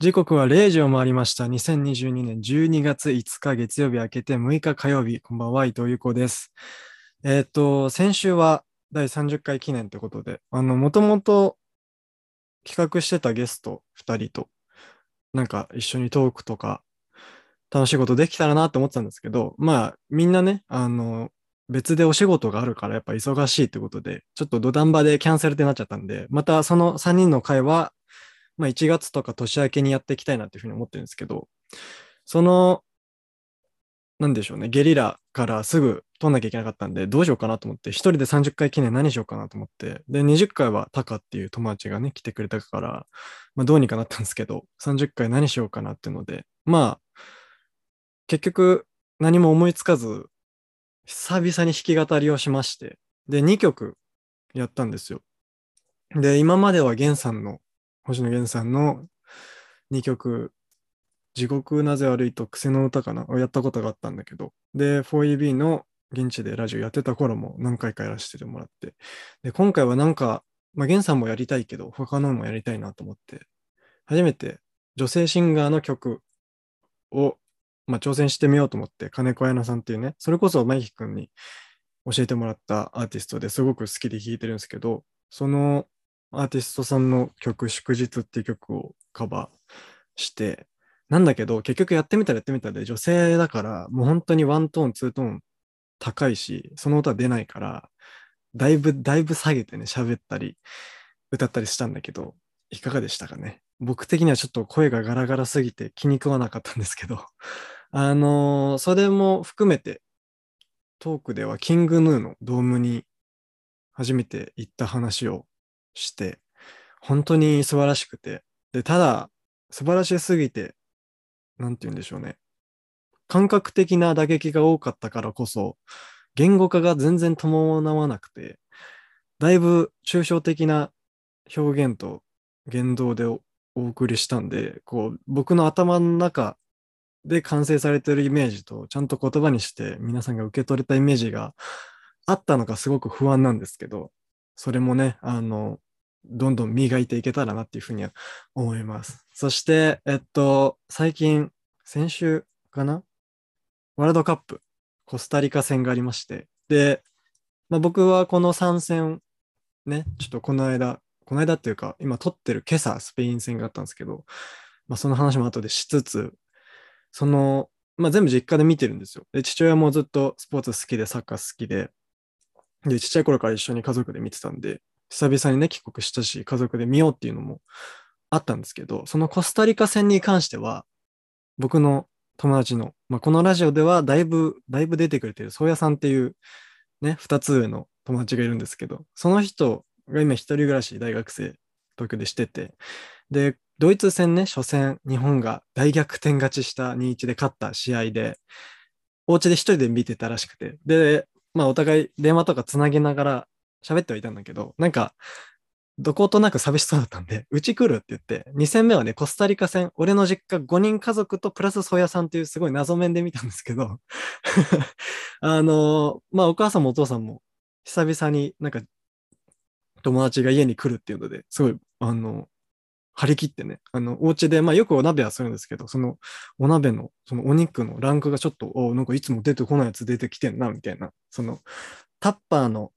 時刻は0時を回りました。2022年12月5日月曜日明けて6日火曜日。こんばんは、伊藤優子です。えっ、と、先週は第30回記念ということで、あの、もともと企画してたゲスト2人と、なんか一緒にトークとか、楽しいことできたらなって思ってたんですけど、まあ、みんなね、あの、別でお仕事があるからやっぱ忙しいってことで、ちょっと土壇場でキャンセルってなっちゃったんで、またその3人の会はまあ、1月とか年明けにやっていきたいなっていうふうに思ってるんですけど、その、なんでしょうね、ゲリラからすぐ撮んなきゃいけなかったんで、どうしようかなと思って、一人で30回記念何しようかなと思って、で、20回はタカっていう友達がね、来てくれたから、まあ、どうにかなったんですけど、30回何しようかなっていうので、まあ、結局何も思いつかず、久々に弾き語りをしまして、で、2曲やったんですよ。で、今まではゲンさんの星野源さんの2曲、地獄なぜ悪いと癖の歌かなをやったことがあったんだけど、で、4EB の現地でラジオやってた頃も何回かやらせてもらって、で、今回はなんか、まあ、源さんもやりたいけど、他のもやりたいなと思って、初めて女性シンガーの曲を、まあ、挑戦してみようと思って、金子彩菜さんっていうね、それこそマイキ君に教えてもらったアーティストですごく好きで弾いてるんですけど、そのアーティストさんの曲、祝日っていう曲をカバーして、なんだけど、結局やってみたらやってみたで、女性だから、もう本当にワントーン、ツートーン高いし、その歌出ないから、だいぶ、だいぶ下げてね、喋ったり、歌ったりしたんだけど、いかがでしたかね？僕的にはちょっと声がガラガラすぎて気に食わなかったんですけど、あのー、それも含めて、トークではキングヌーのドームに初めて行った話をして、本当に素晴らしくて、で、ただ、素晴らしすぎて、なんて言うんでしょうね。感覚的な打撃が多かったからこそ、言語化が全然伴わなくて、だいぶ抽象的な表現と言動でお送りしたんで、こう、僕の頭の中で完成されてるイメージと、ちゃんと言葉にして皆さんが受け取れたイメージがあったのかすごく不安なんですけど、それもね、あの、どんどん磨いていけたらなっていうふうには思います。そして、えっと、最近、先週かな？ワールドカップ、コスタリカ戦がありまして、で、まあ、僕はこの3戦、ね、ちょっとこの間、この間っていうか、今撮ってる今朝、スペイン戦があったんですけど、まあ、その話も後でしつつ、その、まあ、全部実家で見てるんですよ。で、父親もずっとスポーツ好きで、サッカー好きで、で、ちっちゃい頃から一緒に家族で見てたんで、久々にね、帰国したし、家族で見ようっていうのもあったんですけど、そのコスタリカ戦に関しては、僕の友達の、まあ、このラジオではだいぶ、だいぶ出てくれてる、宗谷さんっていうね、二つ上の友達がいるんですけど、その人が今一人暮らし、大学生、東京でしてて、で、ドイツ戦ね、初戦、日本が大逆転勝ちした2-1で勝った試合で、お家で一人で見てたらしくて、で、まあお互い電話とかつなげながら喋ってはいたんだけど、なんか、どことなく寂しそうだったんで、うち来るって言って、2戦目はね、コスタリカ戦、俺の実家5人家族とプラスソヤさんっていうすごい謎面で見たんですけど あのまあお母さんもお父さんも久々になんか友達が家に来るっていうので、すごい、あの、張り切ってね、あの、お家で、まあよくお鍋はするんですけど、そのお鍋の、そのお肉のランクがちょっと、おなんかいつも出てこないやつ出てきてんな、みたいな、その、タッパーの、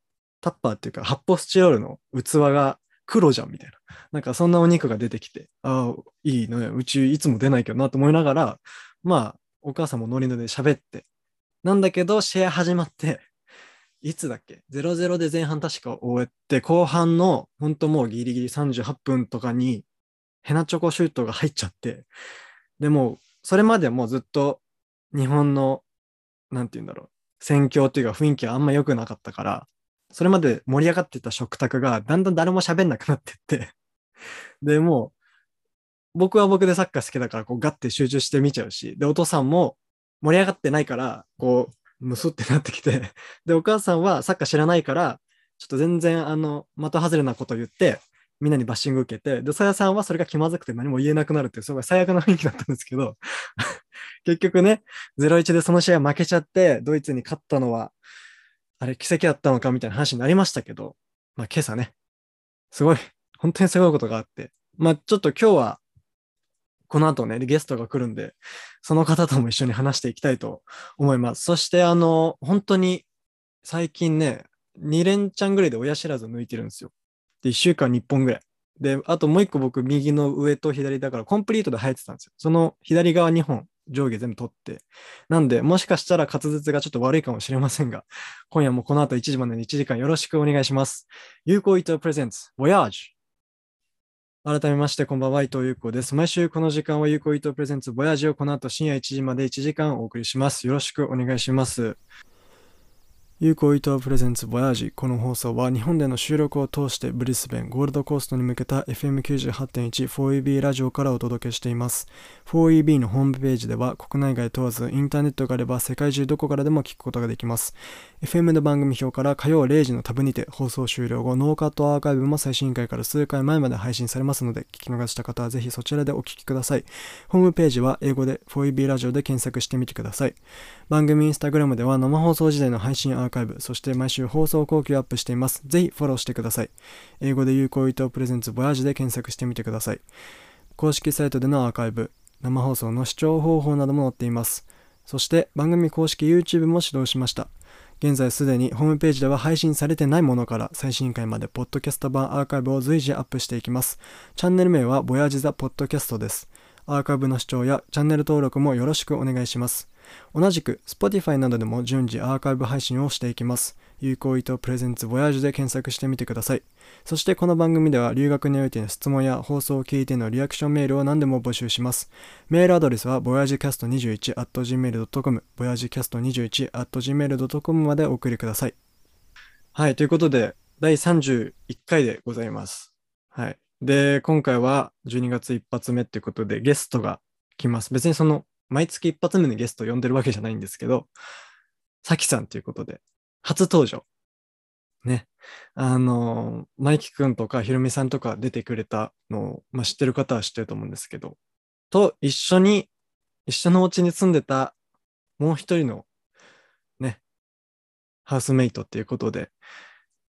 タッパーっていうか、発泡スチロールの器が黒じゃん、みたいな。なんかそんなお肉が出てきて、ああ、いいね、うちいつも出ないけどなと思いながら、まあ、お母さんもノリノリで喋って、なんだけど、試合始まって、いつだっけ ?00 で前半確か終えて、後半の、本当もうギリギリ38分とかに、ヘナチョコシュートが入っちゃって、でも、それまでもうずっと日本の、なんて言うんだろう、戦況っていうか雰囲気はあんま良くなかったから、それまで盛り上がってた食卓がだんだん誰も喋んなくなってって。で、もう、僕は僕でサッカー好きだから、こうガッて集中して見ちゃうし、で、お父さんも盛り上がってないから、こう、ムスってなってきて で、お母さんはサッカー知らないから、ちょっと全然、あの、的外れなこと言って、みんなにバッシング受けて、で、さやさんはそれが気まずくて何も言えなくなるっていう、すごい最悪な雰囲気だったんですけど、結局ね、0-1でその試合負けちゃって、ドイツに勝ったのは、あれ奇跡だったのかみたいな話になりましたけど、まあ今朝ね、すごい、本当にすごいことがあって、まあちょっと今日は、この後ね、ゲストが来るんで、その方とも一緒に話していきたいと思います。そして、あの、本当に最近ね、2連チャンぐらいで親知らず抜いてるんですよ。で、1週間に1本ぐらい。で、あともう1個僕、右の上と左だからコンプリートで生えてたんですよ。その左側2本、上下全部取って。なんで、もしかしたら滑舌がちょっと悪いかもしれませんが、今夜もこの後1時までに1時間よろしくお願いします。有効伊藤プレゼンツ、Voyage。改めまして、こんばんは、伊藤優子です。毎週この時間は有効伊藤プレゼンツ、Voyage をこの後深夜1時まで1時間お送りします。よろしくお願いします。有効伊藤プレゼンツボヤージこの放送は日本での収録を通してブリスベンゴールドコーストに向けた FM98.1 4EB ラジオからお届けしています。4EB のホームページでは国内外問わずインターネットがあれば世界中どこからでも聞くことができます。FM の番組表から火曜0時のタブにて放送終了後ノーカットアーカイブも最新回から数回前まで配信されますので聞き逃した方はぜひそちらでお聞きください。ホームページは英語で 4EB ラジオで検索してみてください。番組インスタグラムでは生放送時代の配信アーーカイブ、そして毎週放送後期をアップしています。ぜひフォローしてください。英語で有効伊藤プレゼンツボヤージで検索してみてください。公式サイトでのアーカイブ、生放送の視聴方法なども載っています。そして番組公式 YouTube も始動しました。現在すでにホームページでは配信されてないものから最新回までポッドキャスト版アーカイブを随時アップしていきます。チャンネル名はボヤージザポッドキャストです。アーカイブの視聴やチャンネル登録もよろしくお願いします。同じく Spotify などでも順次アーカイブ配信をしていきます。有効意図プレゼンツボヤージュで検索してみてください。そしてこの番組では留学においての質問や放送を聞いてのリアクションメールを何でも募集します。メールアドレスは voyagecast21.gmail.com voyagecast21.gmail.com までお送りください。はい、ということで第31回でございます。はい。で、今回は12月一発目っていうことでゲストが来ます。別にその毎月一発目のゲストを呼んでるわけじゃないんですけど、さきさんということで、初登場。ね。あの、マイキくんとかひろみさんとか出てくれたのを、まあ、知ってる方は知ってると思うんですけど、と一緒に、一緒のお家に住んでたもう一人のね、ハウスメイトっていうことで、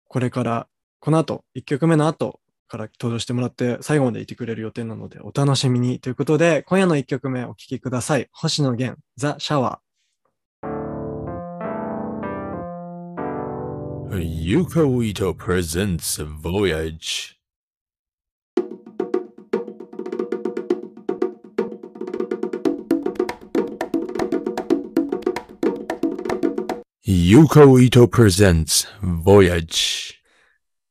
これから、この後、一曲目の後から登場してもらって、最後までいてくれる予定なので、お楽しみにということで、今夜の一曲目お聴きください。星野源、ザ・シャワ Yuko Ito presents Voyage. Yuko Ito presents Voyage.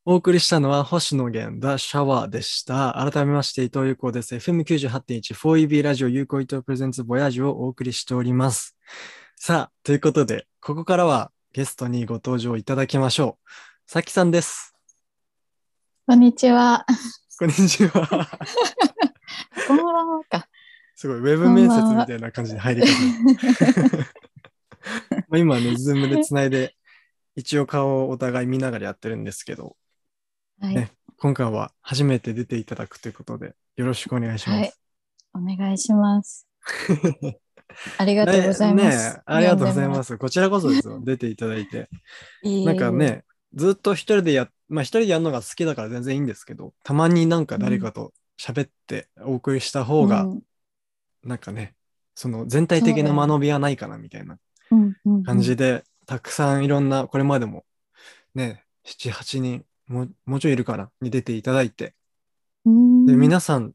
お送りしたのは星野源、ザ・シャワーでした。改めまして、伊藤優子です。FM98.1 4EB ラジオ有効伊藤プレゼンツボヤージュをお送りしております。さあ、ということで、ここからはゲストにご登場いただきましょう。さきさんです。こんにちは。こんにちは。こんばんはか。すごい、ウェブ面接みたいな感じで入り方。まあ今ね、ズームでつないで、一応顔をお互い見ながらやってるんですけど、はい、ね今回は初めて出ていただくということで、よろしくお願いします。はいお願いします。ありがとうございます。ねありがとうございます。こちらこそですよ。出ていただいて。なんか。ね、ずっと一人でや、まあ一人でやるのが好きだから全然いいんですけど、たまになんか誰かと喋ってお送りした方が、うんなんかね、その全体的な間延びはないかなみたいな感じで、たくさんいろんな、これまでもね、7、8人、もうもうちょいいるかな、に出ていただいて、うんで、皆さん、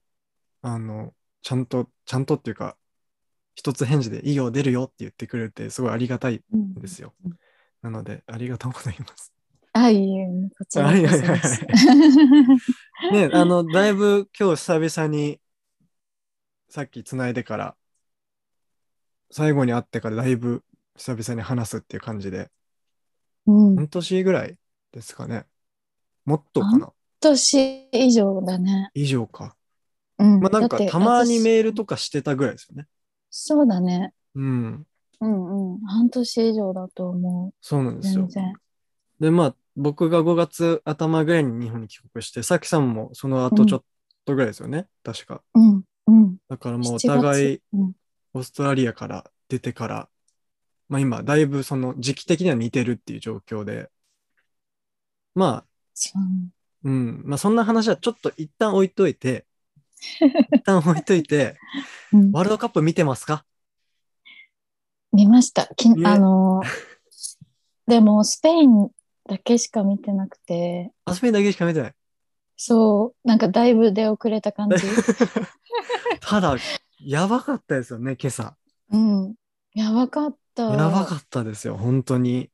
あの、ちゃんと、ちゃんとっていうか、一つ返事でいいよ、出るよって言ってくれて、すごいありがたいうんですようん。なので、ありがとうございます。あ、いいえ、こちらこそです。はいはいはい ね、あの、だいぶ今日久々に、さっきつないでから、最後に会ってからだいぶ久々に話すっていう感じで、うん。半年ぐらいですかね。もっとかな？年以上だね。以上か。うん。まあなんかたまに私メールとかしてたぐらいですよね。そうだね。うん。うんうん。半年以上だと思う。そうなんですよ。で、まあ僕が5月頭ぐらいに日本に帰国して、さきさんもその後ちょっとぐらいですよね。確か。うんうん。だからもうお7月互いうんオーストラリアから出てから、まあ今だいぶその時期的には似てるっていう状況で、まあ、そううん、まあそんな話はちょっと一旦置いといて、一旦置いといて、うんワールドカップ見てますか？見ました。きねあの、でもスペインだけしか見てなくて、あスペインだけしか見てない。そう、なんかだいぶ出遅れた感じ。ただ、やばかったですよね、今朝。うん。やばかった。やばかったですよ、本当に。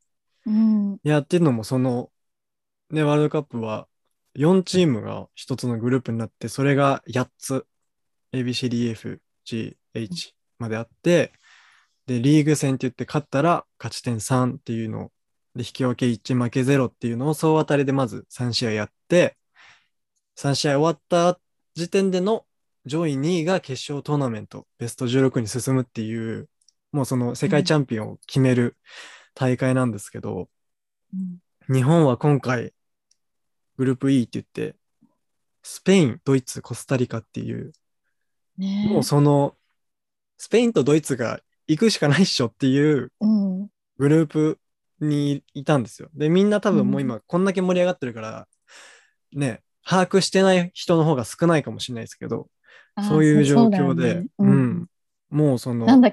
うん。いやっていうのも、その、ね、ワールドカップは4チームが一つのグループになって、それが8つ、ABCDF、G、H まであって、で、リーグ戦って言って勝ったら勝ち点3っていうのを、で、引き分け1、負け0っていうのを総当たりでまず3試合やって、3試合終わった時点での上位2位が決勝トーナメント、ベスト16に進むっていう、もうその世界チャンピオンを決める大会なんですけど、うん。日本は今回、グループ E って言って、スペイン、ドイツ、コスタリカっていう、ねえもうその、スペインとドイツが行くしかないっしょっていううん。グループにいたんですよ。で、みんな多分もうう今こんだけ盛り上がってるから、ね、把握してない人の方が少ないかもしれないですけど、そういう状況で、ねううんん、もうその、なんだ、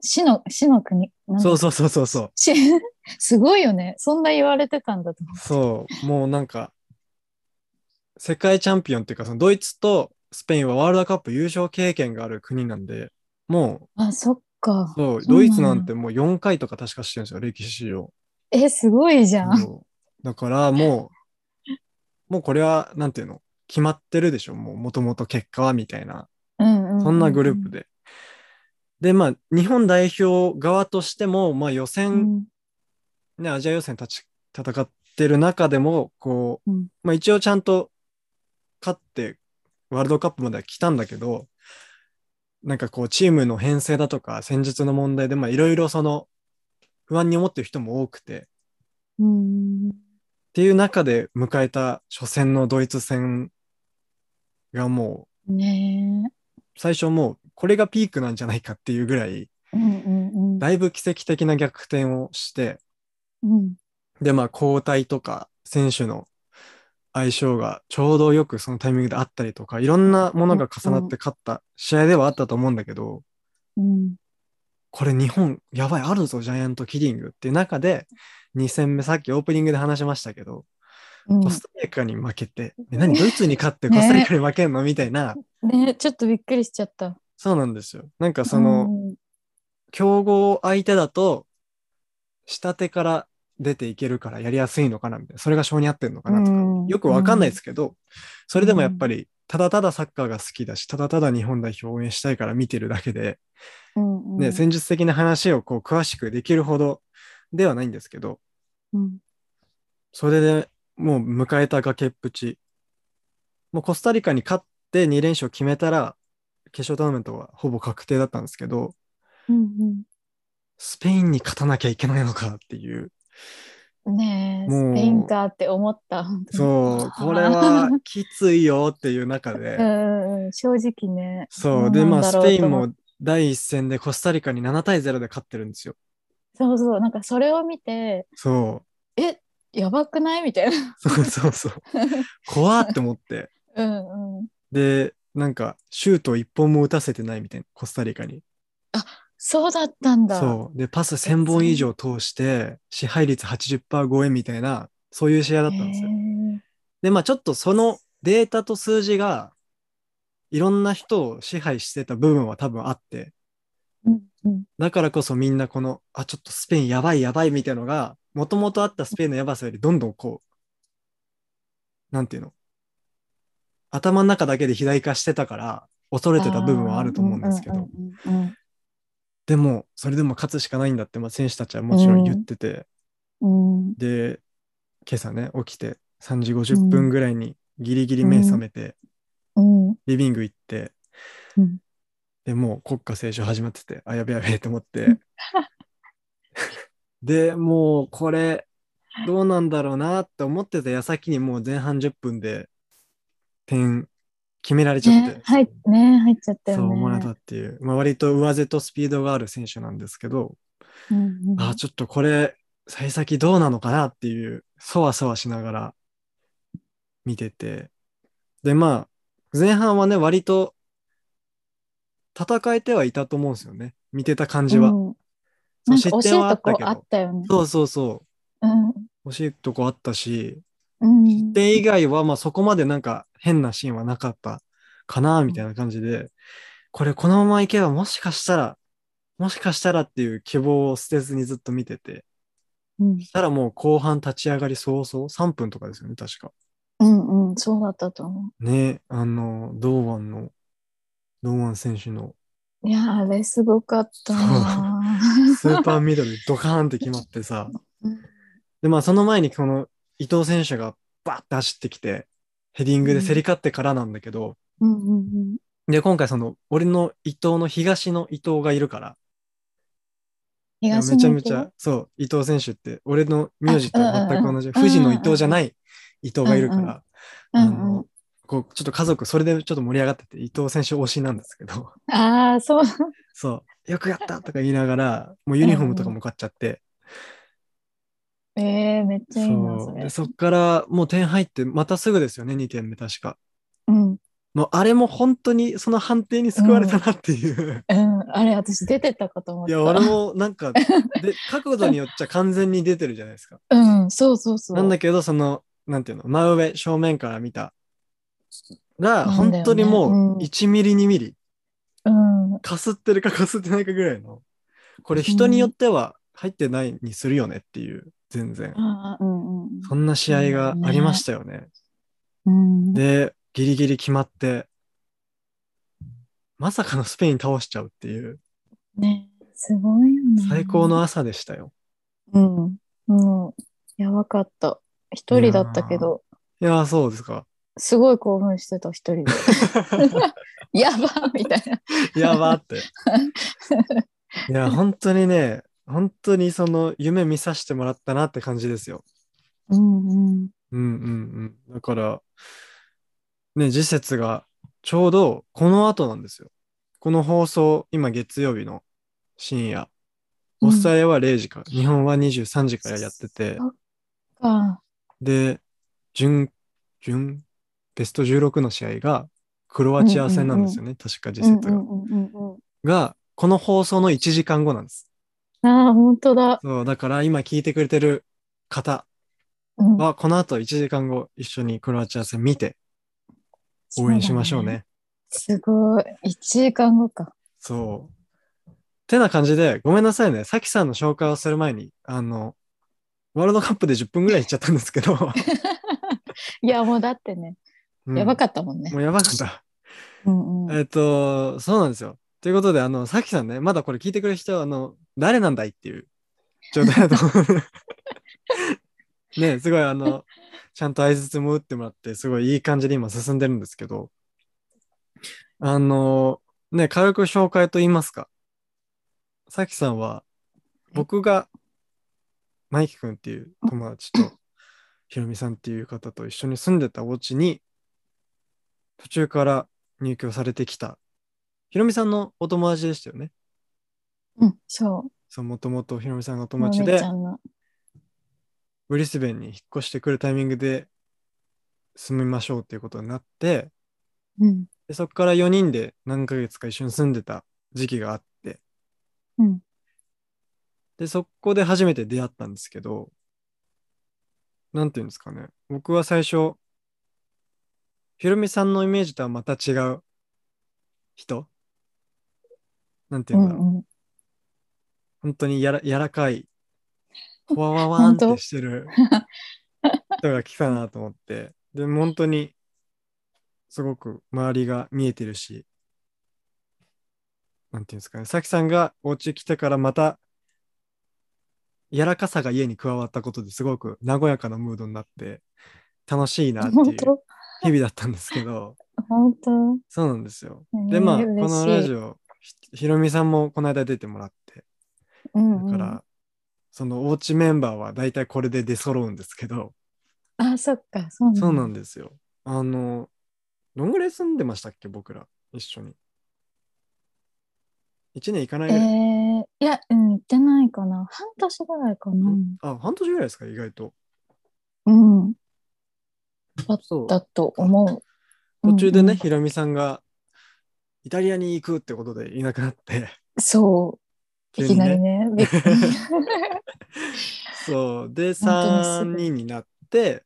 死の、死の国？そうそうそうそうそう。し すごいよね。そんな言われてたんだと思そう、もうなんか、世界チャンピオンっていうか、そのドイツとスペインはワールドカップ優勝経験がある国なんで、もう。あ、そっかう、。そう、ドイツなんてもう4回とか確かしてるんですよ、歴史上。え、すごいじゃん。だからもう、もうこれは、なんていうの、決まってるでしょ、もう元々結果はみたいな。そんなグループ。で。で、まあ、日本代表側としても、まあ予う選、ん。ね、アジア予選立ち戦ってる中でも、こう、うんまあ一応ちゃんと勝ってワールドカップまでは来たんだけど、なんかこうチームの編成だとか戦術の問題で、まあいろいろその不安に思ってる人も多くて、っうん。ていう中で迎えた初戦のドイツ戦がも。う最初もうこれがピークなんじゃないかっていうぐらい、うんうんうん。だいぶ奇跡的な逆転をして、うん。で、まあ、交代とか、選手の相性がちょうどよくそのタイミングであったりとか、いろんなものが重なって勝った試合ではあったと思うんだけど、うん。これ日本、やばい、あるぞ、ジャイアントキリングっていう中で、2戦目、さっきオープニングで話しましたけど、うんコスタリカに負けて、え何、ドイツに勝って コスタリカに負けんのみたいな、ねちょっとびっくりしちゃった。そうなんですよ。なんかその、うん強豪相手だと、下手から出ていけるからやりやすいのかなみたいな。それが性に合ってんのかなとか、うんよくわかんないですけど、それでもやっぱり、ただただサッカーが好きだし、ただただ日本代表を応援したいから見てるだけで、ね、戦術的な話をこう詳しくできるほどではないんですけど、うんそれでもう迎えた崖っぷち。もうコスタリカに勝って2連勝決めたら、決勝トーナメントはほぼ確定だったんですけど、うんスペインに勝たなきゃいけないのかっていう。うんねえ、スペインかって思った。そう、これは きついよっていう中うで、んうん、正直ね。そう、どで、まあ、スペインも第一戦でコスタリカに7対0で勝ってるんですよ。そうそう、なんかそれを見て、そえ、やばくない？みたいな。う、そうそうそう。怖って思って。うんうん。で、なんか、シュート一本も打たせてないみたいな、コスタリカに。そうだったんだ。そう。で、パス1000本以上通して、支配率80%超えみたいな、そういう試合だったんですよ。で、まあちょっとそのデータと数字が、いろんな人を支配してた部分は多分あって、うんうん。だからこそみんなこの、あ、ちょっとスペインやばいやばいみたいのが、もともとあったスペインのやばさよりどんどんこう、なんていうの頭の中だけで肥大化してたから、恐れてた部分はあると思うんですけど、でも、それでも勝つしかないんだって、まあ、選手たちはもちろん言ってて、うん。うんで、今朝ね、起きて3時50分ぐらいにギリギリ目覚めて、うん。リビング行って、うん。で、もう国歌斉唱始まってて、あ、やべやべと思っうて。ん。で、もうこれ、どうなんだろうなって思ってた矢先にもう前半10分で点決められちゃって、ね、はい、ね、入っちゃったよね。そう思われたっていう、まあ、割と上背とスピードがある選手なんですけど、うんうんあ、ちょっとこれ、幸先どうなのかなっていう、そわそわしながら見てて。で、まあ、前半はね、割と戦えてはいたと思うんですよね。見てた感じは。うんそうなんか惜しいとこあったよね。そうそうそう。うん。惜しいとこあったし、うん。で以外はまあそこまでなんか変なシーンはなかったかなみたいな感じで、これこのままいけばもしかしたら、もしかしたらっていう希望を捨てずにずっと見てて、うん。そしたらもう後半立ち上がり早々、3分とかですよね、確か。うんうん、そうだったと思ね、あの、堂安の、堂安選手の。う。いや、あれすごかったな スーパーミドルドカーンって決まってさ、うん。で、まあその前にこの伊藤選手がバーって走ってきて、ヘディングで競り勝ってからなんだけど、うんうんうん。で、今回その、俺の伊藤の東の伊藤がいるから、いや東めちゃめちのゃ、そう、伊藤選手って、俺の名字と全く同じ、富士の伊藤じゃない伊藤がいるから、うんうんあの、こう、ちょっと家族、それでちょっと盛り上がってて、伊藤選手推しなんですけど、ああ、そう。そう、よくやったとか言いながら、もうユニフォームとかも買っちゃって、ええめっちゃいいな、そ。れで、。そっからもう点入って、またすぐですよね、2点目確か。うん。もうあれも本当にその判定に救われたなっていう。うん。あれ、私出てたかと思った。いや、俺もなんか、で、角度によっちゃ完全に出てるじゃないですか。うん、そうそうそう。なんだけど、その、なんていうの、真上、正面から見たら、なんだよね本当にもうんう1ミリ、2ミリ、うん。かすってるかかすってないかぐらいの、これ人によっては入ってないにするよねっていう、全然。ああ、うんうんそんな試合がありましたよね。うん。で、ギリギリ決まって、まさかのスペイン倒しちゃうっていう、ね、すごいよね。最高の朝でしたよ。うん。もう、やばかった。一人だったけど、いやー、そうですか。すごい興奮してた、一人で。やばみたいな。やばって。いや、本当にね、本当にその夢見させてもらったなって感じですよ。うんうん。うんうんうん。だから、ね、次節がちょうどこの後なんですよ。この放送、今月曜日の深夜。オーストラリアは0時から、日本は23時からやってて、か。で、準、準、ベスト16の試合がクロアチア戦なんですよね。確か次節が。うんうんうんうんが、この放送の1時間後なんです。うん。ああ、本当だ。そう、だから今聞いてくれてる方うんは、この後1時間後一緒にクロアチア戦見て応援しましょうね。すごい。1時間後か。そう。てな感じで、ごめんなさいね。さきさんの紹介をする前に、あの、ワールドカップで10分ぐらいいっちゃったんですけど、いや、もうだってね、うんやばかったもんねも。うやばかった。うんうん。えっと、そうなんですよ。ということで、あの、さきさんね、まだこれ聞いてくれる人は、あの、誰なんだいっていう状態だと思う。ね、すごい、あの、ちゃんと相槌も打ってもらって、すごいいい感じで今進んでるんですけど、あの、ね、軽く紹介と言いますか。さきさんは、僕が、マイキ君っていう友達と、ひろみさんっていう方と一緒に住んでたお家に、途中から入居されてきた、ひろみさんのお友達でしたよね。うん、そう。そう、もともとひろみさんがお友達で。ブリスベンに引っ越してくるタイミングで住みましょうっていうことになって、うん。でそこから4人で何ヶ月か一緒に住んでた時期があって、うん。で、そこで初めて出会ったんですけど、なんていうんですかね。僕は最初、ひろみさんのイメージとはまた違う人？なんてういうんだろう。んうん。本当にやら柔らかい、ほ わわわんってしてる 人が来たなと思って、で、本当にすごく周りが見えてるし、なんていうんですかね、さきさんがお家来てからまた柔らかさが家に加わったことですごく和やかなムードになって楽しいなっていう日々だったんですけど、本当？そうなんですよ。えで、まあ、このラジオ、ひひろみさんもこの間出てもらって、うんうんだから、そのおうちメンバーは大体これで出揃うんですけど、あ、そっか、そうなんだそうなんですよ。あの、どんぐらい住んでましたっけ、僕ら、一緒に。1年いかないえぐらい。ー、いや、うん、行ってないかな。半年ぐらいかな。あ、半年ぐらいですか、意外と。うん。だそう。だと思う。途中でね、うんうんひろみさんがイタリアに行くってことでいなくなって、そう。急にいきなりね。そう。で、本当にすぐ3人になって、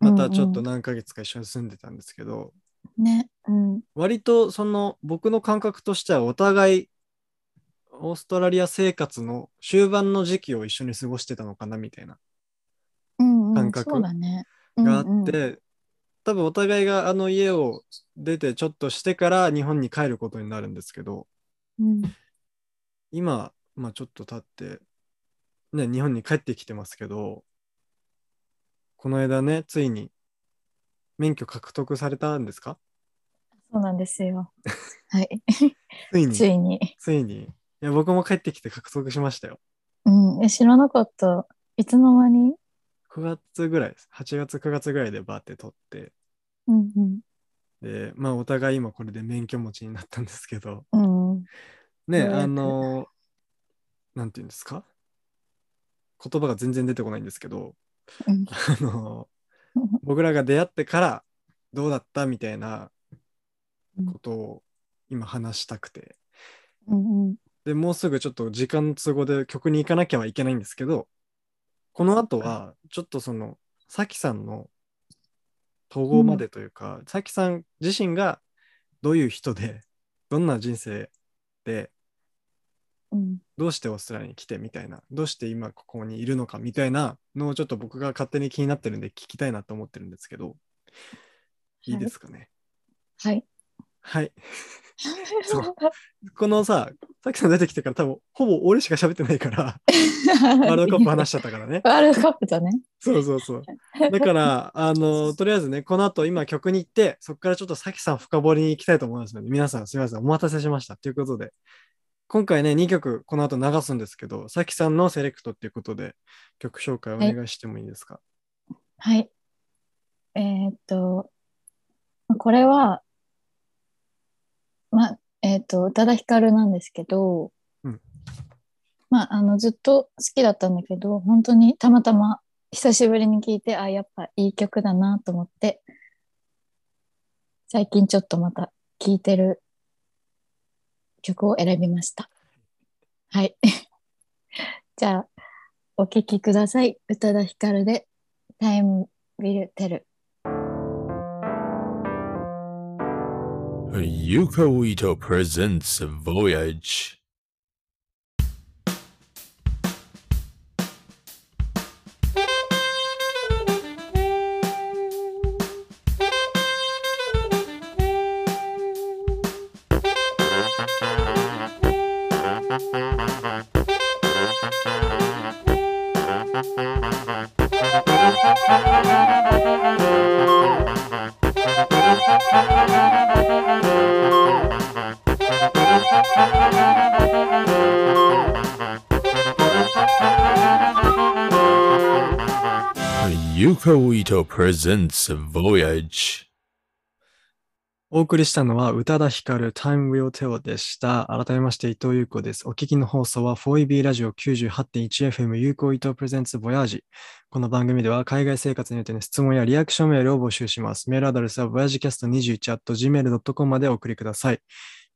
またちょっとうん何ヶ月か一緒に住んでたんですけど、ね。うん。割とその僕の感覚としてはお互いオーストラリア生活の終盤の時期を一緒に過ごしてたのかなみたいなうん、うん。感覚。があって、うんうん多分お互いがあの家を出てちょっとしてから日本に帰ることになるんですけどうん今、まあ、ちょっと経って、ね、日本に帰ってきてますけどこの間ねついに免許獲得されたんですか？そうなんですよ。はい。ついに？ついに。ついに？いや僕も帰ってきて獲得しましたようん。え知らなかった。いつの間に？9月ぐらいです。8月、9月ぐらいでバーって取って、うんうん。で、まあお互い今これで免許持ちになったんですけど、うん。ね、あの、なんていうんですか？言葉が全然出てこないんですけど、うん。あの、僕らが出会ってからどうだったみたいなことを今話したくて、うんうん。で、もうすぐちょっと時間の都合で曲に行かなきゃはいけないんですけど、この後はちょっとその、さきさんの統合までというか、さきさん自身がどういう人で、どんな人生で、うん。どうしてオーストラリアに来てみたいな、どうして今ここにいるのかみたいなのをちょっと僕が勝手に気になってるんで聞きたいなと思ってるんですけど、いいですかね？はい。はい。そうこのさ、さきさん出てきてから多分ほぼ俺しか喋ってないから、ワールドカップ話しちゃったからね。ワールドカップだね。そうそうそう。だから、あの、とりあえずね、この後今曲に行って、そこからちょっとさきさん深掘りに行きたいと思いますので、皆さんすみません、お待たせしました。ということで、今回ね、2曲この後流すんですけど、さきさんのセレクトっていうことで、曲紹介お願いしてもいいですか？はい。えーっと、これは、ま、えーっと、宇多田ヒカルなんですけど、うんまあ、あの、ずっと好きだったんだけど、本当にたまたま久しぶりに聴いて、あ、やっぱいい曲だなと思って、最近ちょっとまた聴いてる曲を選びました。はい。じゃあ、お聞きください。宇多田ヒカルで、タイムウィルテル。ユカウイトプレゼンツ・ヴォヤジ。カウイト presents Voyage お送りしたのは宇多田ヒカル Time Will Tell でした。改めまして伊藤優子です。お聞きの放送は 4EB ラジオ 98.1FM 有効伊藤プレゼンツボヤージ。この番組では海外生活によっての質問やリアクションメールを募集します。メールアドレスは voyagecast21.gmail.com までお送りください。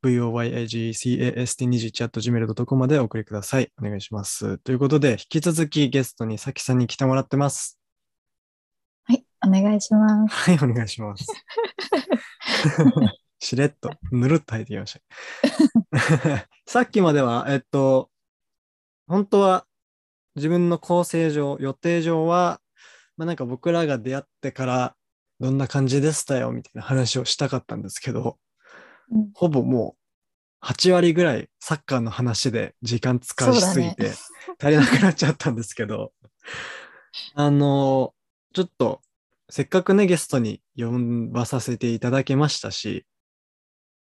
voyagecast21.gmail.com までお送りください。お願いします。ということで、引き続きゲストにさきさんに来てもらってます。はい、お願いします。はい、お願いします。しれっと、ぬるっと入ってきました。さっきまでは、えっと、本当は自分の構成上、予定上は、まあ、なんか僕らが出会ってからどんな感じでしたよみたいな話をしたかったんですけど、うんほぼもう8割ぐらいサッカーの話で時間使いすぎて足りなくなっちゃったんですけど、あの、ちょっとせっかくね、ゲストに呼ばさせていただけましたし、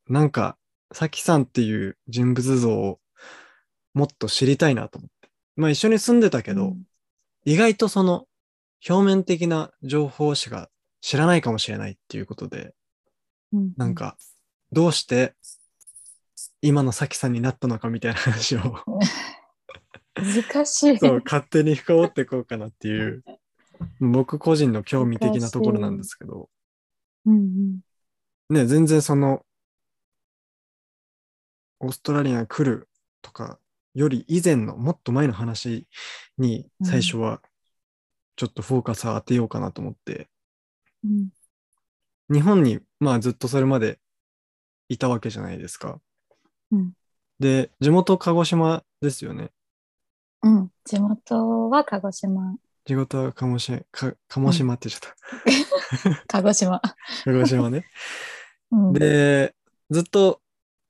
なんか、さきさんっていう人物像をもっと知りたいなと思って。まあ一緒に住んでたけど、うん意外とその表面的な情報しか知らないかもしれないっていうことで、うんなんか、どうして今のさきさんになったのかみたいな話を 難しい。そう勝手に深掘っていこうかなっていう、僕個人の興味的なところなんですけど、うんうんね、全然その、オーストラリアに来るとかより以前のもっと前の話に最初はちょっとフォーカスを当てようかなと思って、うん。日本にまあずっとそれまでいたわけじゃないですか。うん。で、地元鹿児島ですよね。うん。地元は鹿児島。地元は鹿児島、か鹿児島って言っちゃった。鹿児島。鹿児島ね。うん。で、ずっと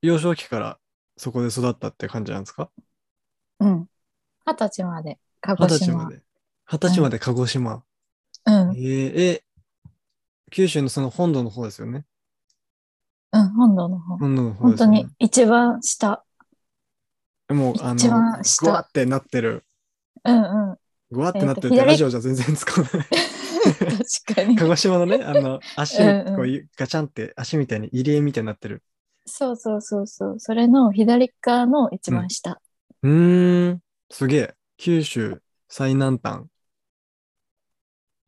幼少期からそこで育ったって感じなんですか？うん。二十歳まで鹿二児島。十歳まで。二十歳まで鹿児島。うん。えーえ、九州のその本土の方ですよね？うん。本土の方。本土の方本当に。一番下。もう、あの、一番下ってなってる。うんうん。ぐわってなってるラジオじゃ全然使わない。確かに。鹿児島のね、あの、足、うんうんこういうガチャンって足みたいに入り江みたいになってる。そうそうそうそう。それの左側の一番下。うーん、すげえ。九州最南端。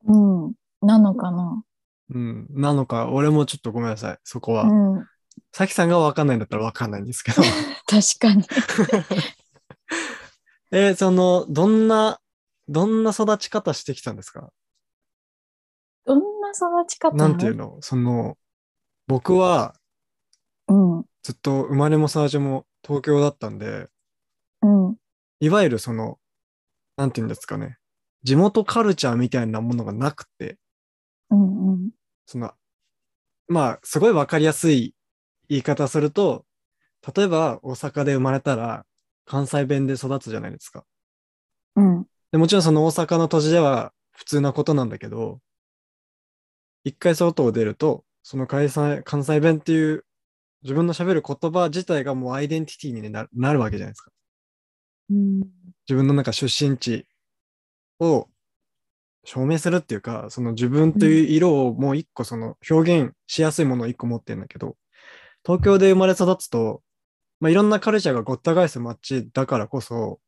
うん。なのかな。うん、なのか、俺もちょっとごめんなさい。そこは。うん。さきさんがわかんないんだったらわかんないんですけど。確かに。えーその、どんな、どんな育ち方してきたんですか？どんな育ち方？なんていうの？その、僕はうん。ずっと生まれも育ちも東京だったんで、うん。いわゆるその、なんていうんですかね。地元カルチャーみたいなものがなくて、うんうん。その、まあ、すごいわかりやすい言い方すると、例えば大阪で生まれたら関西弁で育つじゃないですか。うん。でもちろんその大阪の土地では普通なことなんだけど、一回外を出ると、その関西関西弁っていう自分の喋る言葉自体がもうアイデンティティになるなるわけじゃないですか。うん。自分のなんか出身地を証明するっていうか、その自分という色をもう一個その表現しやすいものを一個持ってるんだけど、東京で生まれ育つと、まあ、いろんなカルチャーがごった返す街だからこそ、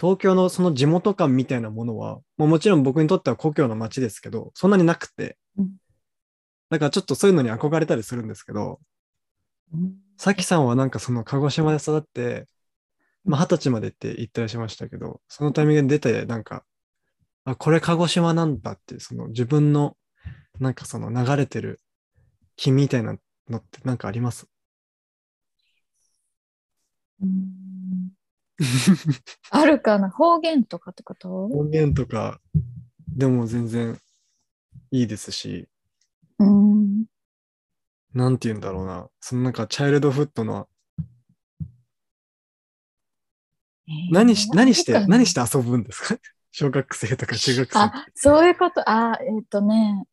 東京のその地元感みたいなものは、もうもちろん僕にとっては故郷の街ですけど、そんなになくて。うん、だからちょっとそういうのに憧れたりするんですけど、さきさんはなんかその鹿児島で育って、まあ二十歳までって言ったりしましたけど、そのタイミングで出て、なんか、あ、これ鹿児島なんだって、その自分の、なんかその流れてる気みたいなのってなんかあります？うんあるかな方言とかってこと？方言とかでも全然いいですし、うん。なんて言うんだろうな。そのなんかチャイルドフットの、何し、何して、何して遊ぶんですか？小学生とか中学生。あ、そういうこと。あ、えっ、とね、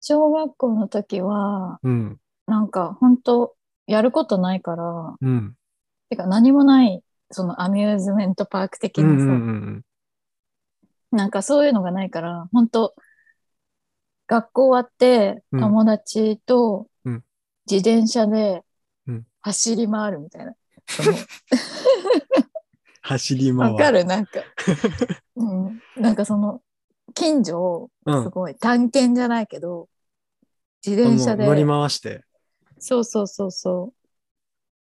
小学校の時は、うん、なんか本当やることないから、うん。てか何もない、そのアミューズメントパーク的なさ、うんうんうんなんかそういうのがないから、本当学校終わってうん。友達とうん。自転車でうん。走り回るみたいな。そ の走り回わかる？なんか、うん、なんかその近所をうん。すごい探検じゃないけど、自転車で乗り回して。そうそうそうそ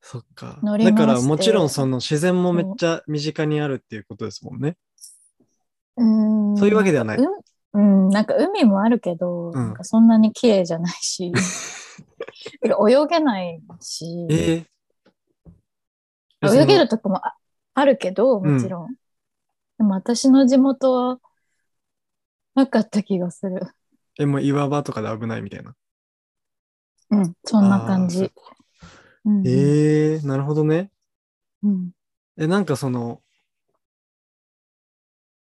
そっか。だからもちろんその自然もめっちゃ身近にあるっていうことですもんね。う。うんそういうわけではない。うん、うん、なんか海もあるけど、うんなんかそんなに綺麗じゃないし、泳げないし、えー泳げるとこもああるけど、もちろん。でも私の地元はなかった気がする。え、もう岩場とかで危ないみたいな。うん、そんな感あうんええー、なるほどね。うんえ、なんかその、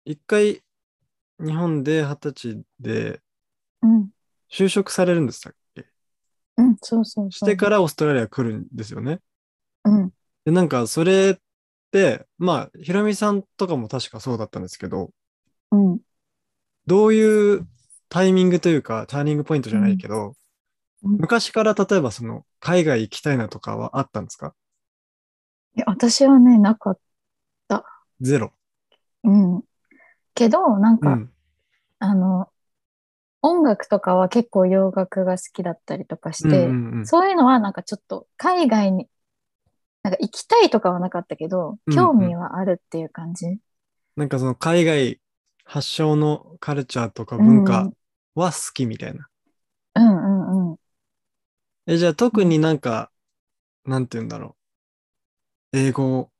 一回日本で二十歳でうん、就職されるんでしたっけ？うん、そうそう。してからオーストラリア来るんですよね。うん、で、なんかそれって、まあ、ひろみさんとかも確かそうだったんですけど、うん。どういうタイミングというか、ターニングポイントじゃないけど、うん昔から例えばその、海外行きたいなとかはあったんですか？いや私はね、なかった。ゼロ。うん。けど、なんか、うん。あの、音楽とかは結構洋楽が好きだったりとかして、うんうんうんそういうのはなんかちょっと海外に、なんか行きたいとかはなかったけど、うんうん興味はあるっていう感じ。なんかその海外発祥のカルチャーとか文化は好きみたいな。うんうんうん。え、じゃあ特になんか、なんて言うんだろう。英語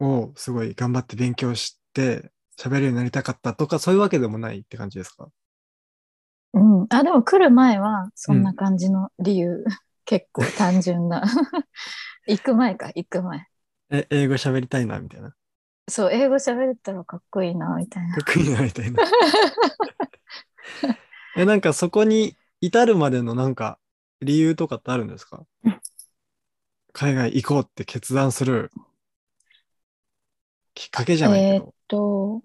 をすごい頑張って勉強して喋れるようになりたかったとかそういうわけでもないって感じですか？うん。あ、でも来る前はそんな感じの理由。結構単純な。行く前か、行く前。え、英語喋りたいなみたいな？かそう、英語喋れたらかっこいいな、みたいなっ。こいいなみたいな。え、なんかそこに至るまでのなんか理由とかってあるんですか？海外行こうって決断するきっかけじゃないけえーっど。と、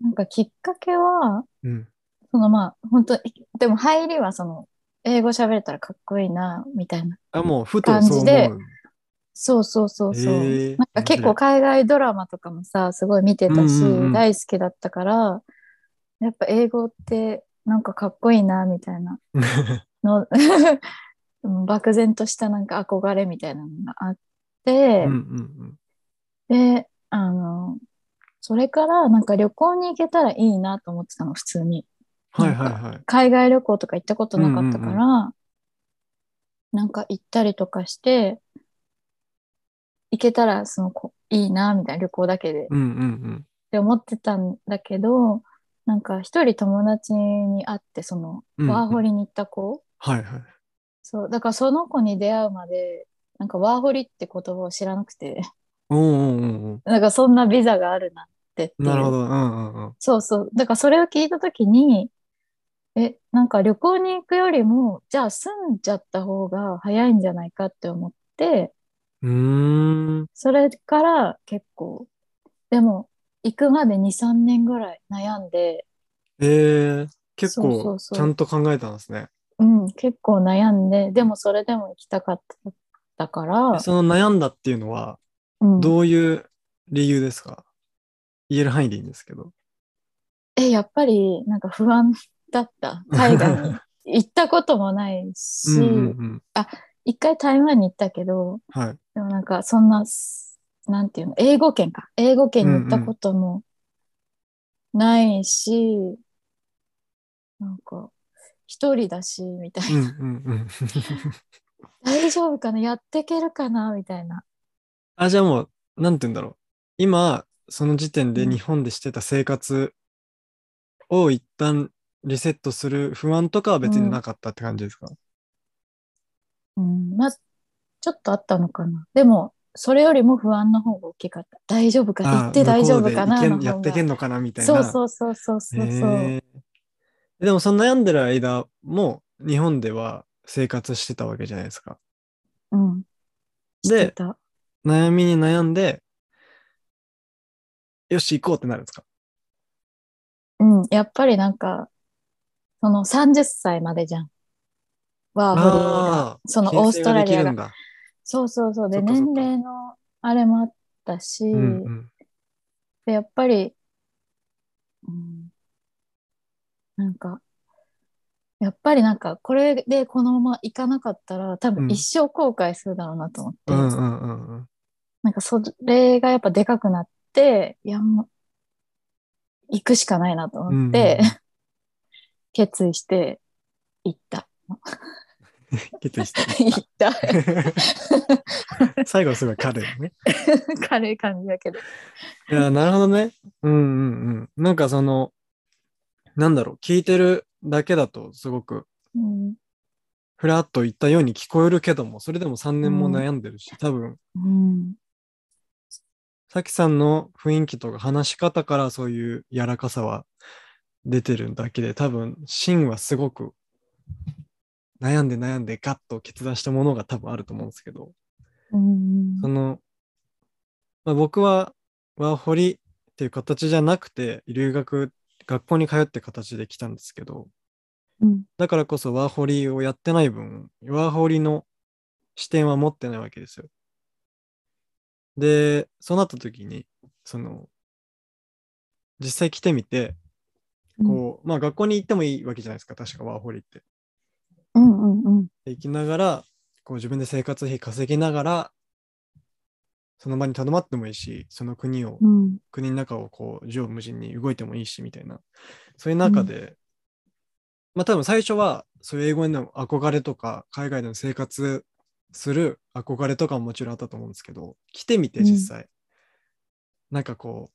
なんかきっかけは、うん。そのまあ、本当でも入りはその、英語喋れたらかっこいいな、みたいな。あ、もうふと感そう。そうそうそうそう。へーなんか結構海外ドラマとかもさ、すごい見てたし、うんうんうん大好きだったから、やっぱ英語ってなんかかっこいいな、みたいな の、う ん漠然としたなんか憧れみたいなのがあって、うんうんで、あの、それからなんか旅行に行けたらいいなと思ってたの、普通に。うん。はいはいはい。海外旅行とか行ったことなかったから、うんなんか行ったりとかして、行けたらそのこいいな、みたいな旅行だけでっうんうんて思ってたんだけど、なんか一人友達に会って、そのうんうんワーホリに行った子、はいはい。そう、だからその子に出会うまで、なんかワーホリって言葉を知らなくて、おうんうんうん なんかそんなビザがあるなってってなるほど。うんうんうん。そうそう。だからそれを聞いたときに、え、なんか旅行に行くよりも、じゃあ住んじゃった方が早いんじゃないかって思って、うーん。それから結構、でも行くまで2、3年ぐらい悩んで、えー、結そうそ構うそうちゃんと考えたんですね。うん、結構悩んで、でもそれでも行きたかったから、その悩んだっていうのは、うん、どういう理由ですか？言える範囲でいいんですけど。え、やっぱりなんか不安だった。海外に行ったこともないし、うんうんうん。一回台湾に行ったけど、はい。でもなんかそんな、すなんていうの、英語圏か。英語圏に行ったこともないし、なんか、一人だし、みたいな。うんうんうん。大丈夫かな？やっていけるかな？みたいな。あ、じゃあもう、なんて言うんだろう。今、その時点でうん日本でしてた生活を一旦リセットする不安とかは別になかったって感じですか、うん、まあ、ちょっとあったのかな。でも、それよりも不安の方が大きかった。大丈夫か？行あって大丈夫かな？やってけんのかな？みたいそうな。そうそうそうそうそう。へーでもその悩んでる間も日本では生活してたわけじゃないですか。うん。で。悩みに悩んで、よし行こうってなるんですか？うん。やっぱりなんか、その30歳までじゃん。ワーホリがあ。そのオーストラリアが。そうそうそう。で、年齢のあれもあったし、うんうん。で、やっぱり、うん、なんか、やっぱりなんか、これでこのまま行かなかったら、多うん分一生後悔するだろうなと思って、うんうんうんうん。なんかそれがやっぱでかくなって、いや、もう、行くしかないなと思って、うんうん 決意して行った。決意して 行った。最後はすごい軽いね。軽い感じだけど。いや、なるほどね。うんうんうん。なんかその、なんだろう、聞いてるだけだとすごくうん。ふらっと言ったように聞こえるけども、それでも3年も悩んでるし、多分、うん。さきさんの雰囲気とか話し方からそういう柔らかさは出てるだけで、多分、芯はすごく悩んで悩んでガッと決断したものが多分あると思うんですけど、うんその、まあ、僕はワーホリっていう形じゃなくて、留学、学校に通って形で来たんですけど、うん。だからこそワーホリをやってない分、ワーホリの視点は持ってないわけですよ。で、そうなった時に、その、実際来てみて、こう、まあ学校に行ってもいいわけじゃないですか、確かワーホリって。うんうんうん。で行きながら、こう自分で生活費稼ぎながら、その場にとどまってもいいし、その国を、うん国の中をこう、縦横無尽に動いてもいいし、みたいな。そういう中で、まあ多分最初は、そういう英語への憧れとか、海外での生活する憧れとかももちろんあったと思うんですけど、来てみてうん実際、なんかこう、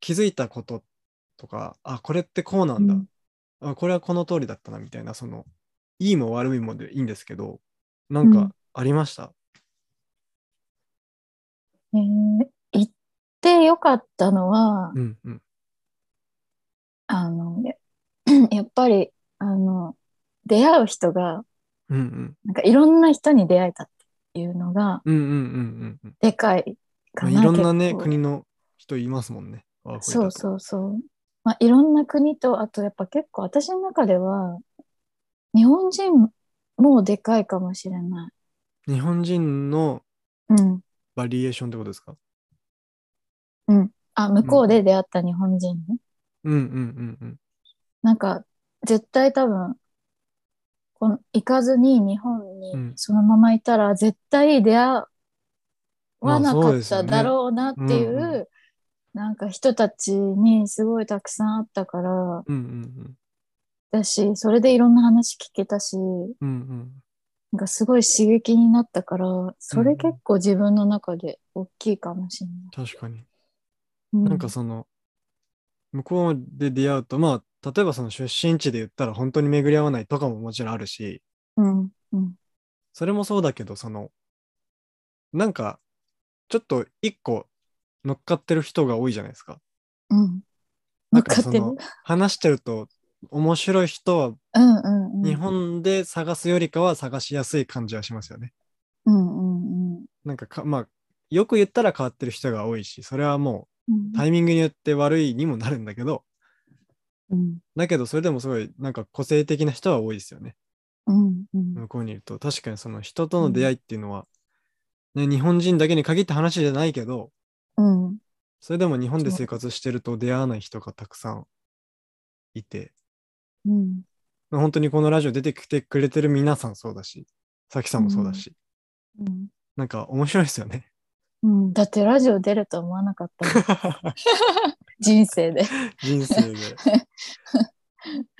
気づいたこととか、あ、これってこうなんだ。うんあ、これはこの通りだったな、みたいな、その、いいも悪いもでいいんですけど、なんかうんありました？えー行ってよかったのは、うんうん。あの、や やっぱり、あの、出会う人が、うんうん。なんかいろんな人に出会えたっていうのが、うんうんうんうんうん。でかいまあ、かな。いろんなね、国の人いますもんね。そうそうそう。まあ、いろんな国と、あとやっぱ結構私の中では、日本人もでかいかもしれない。日本人のうん。バリエーションってことですか？うん。あ、向こうで出会った日本人ね。うんうんうんうん。なんか、絶対多分、この行かずに日本うんにそのままいたら、絶対出会わなかっただろうなっていう、うんうなんか人たちにすごいたくさんあったから、うんうんだし、それでいろんな話聞けたし、うん。うんうん。なんかすごい刺激になったから、それうん結構自分の中で大きいかもしれない。確かに。うなんかその、向こうで出会うと、まあ、例えばその出身地で言ったら本当に巡り合わないとかももちろんあるし、うん、うん、それもそうだけど、その、なんか、ちょっと一個乗っかってる人が多いじゃないですか。うん。だ乗っかってる？話してると、面白い人はうん、うん、うん。日本で探すよりかは探しやすい感じはしますよね。うん、うん、うんなんかか、まあ、よく言ったら変わってる人が多いし、それはもうタイミングによって悪いにもなるんだけど、うん、だけどそれでもすごいなんか個性的な人は多いですよね。うん、うん。向こうにいると。確かにその人との出会いっていうのは、ね、日本人だけに限った話じゃないけど、うん、それでも日本で生活してると出会わない人がたくさんいて、うん、まあ本当にこのラジオ出てきてくれてる皆さんそうだし、さきさんもそうだし、うん。なんか面白いですよね。うん、だってラジオ出ると思わなかった 人生で。人生で。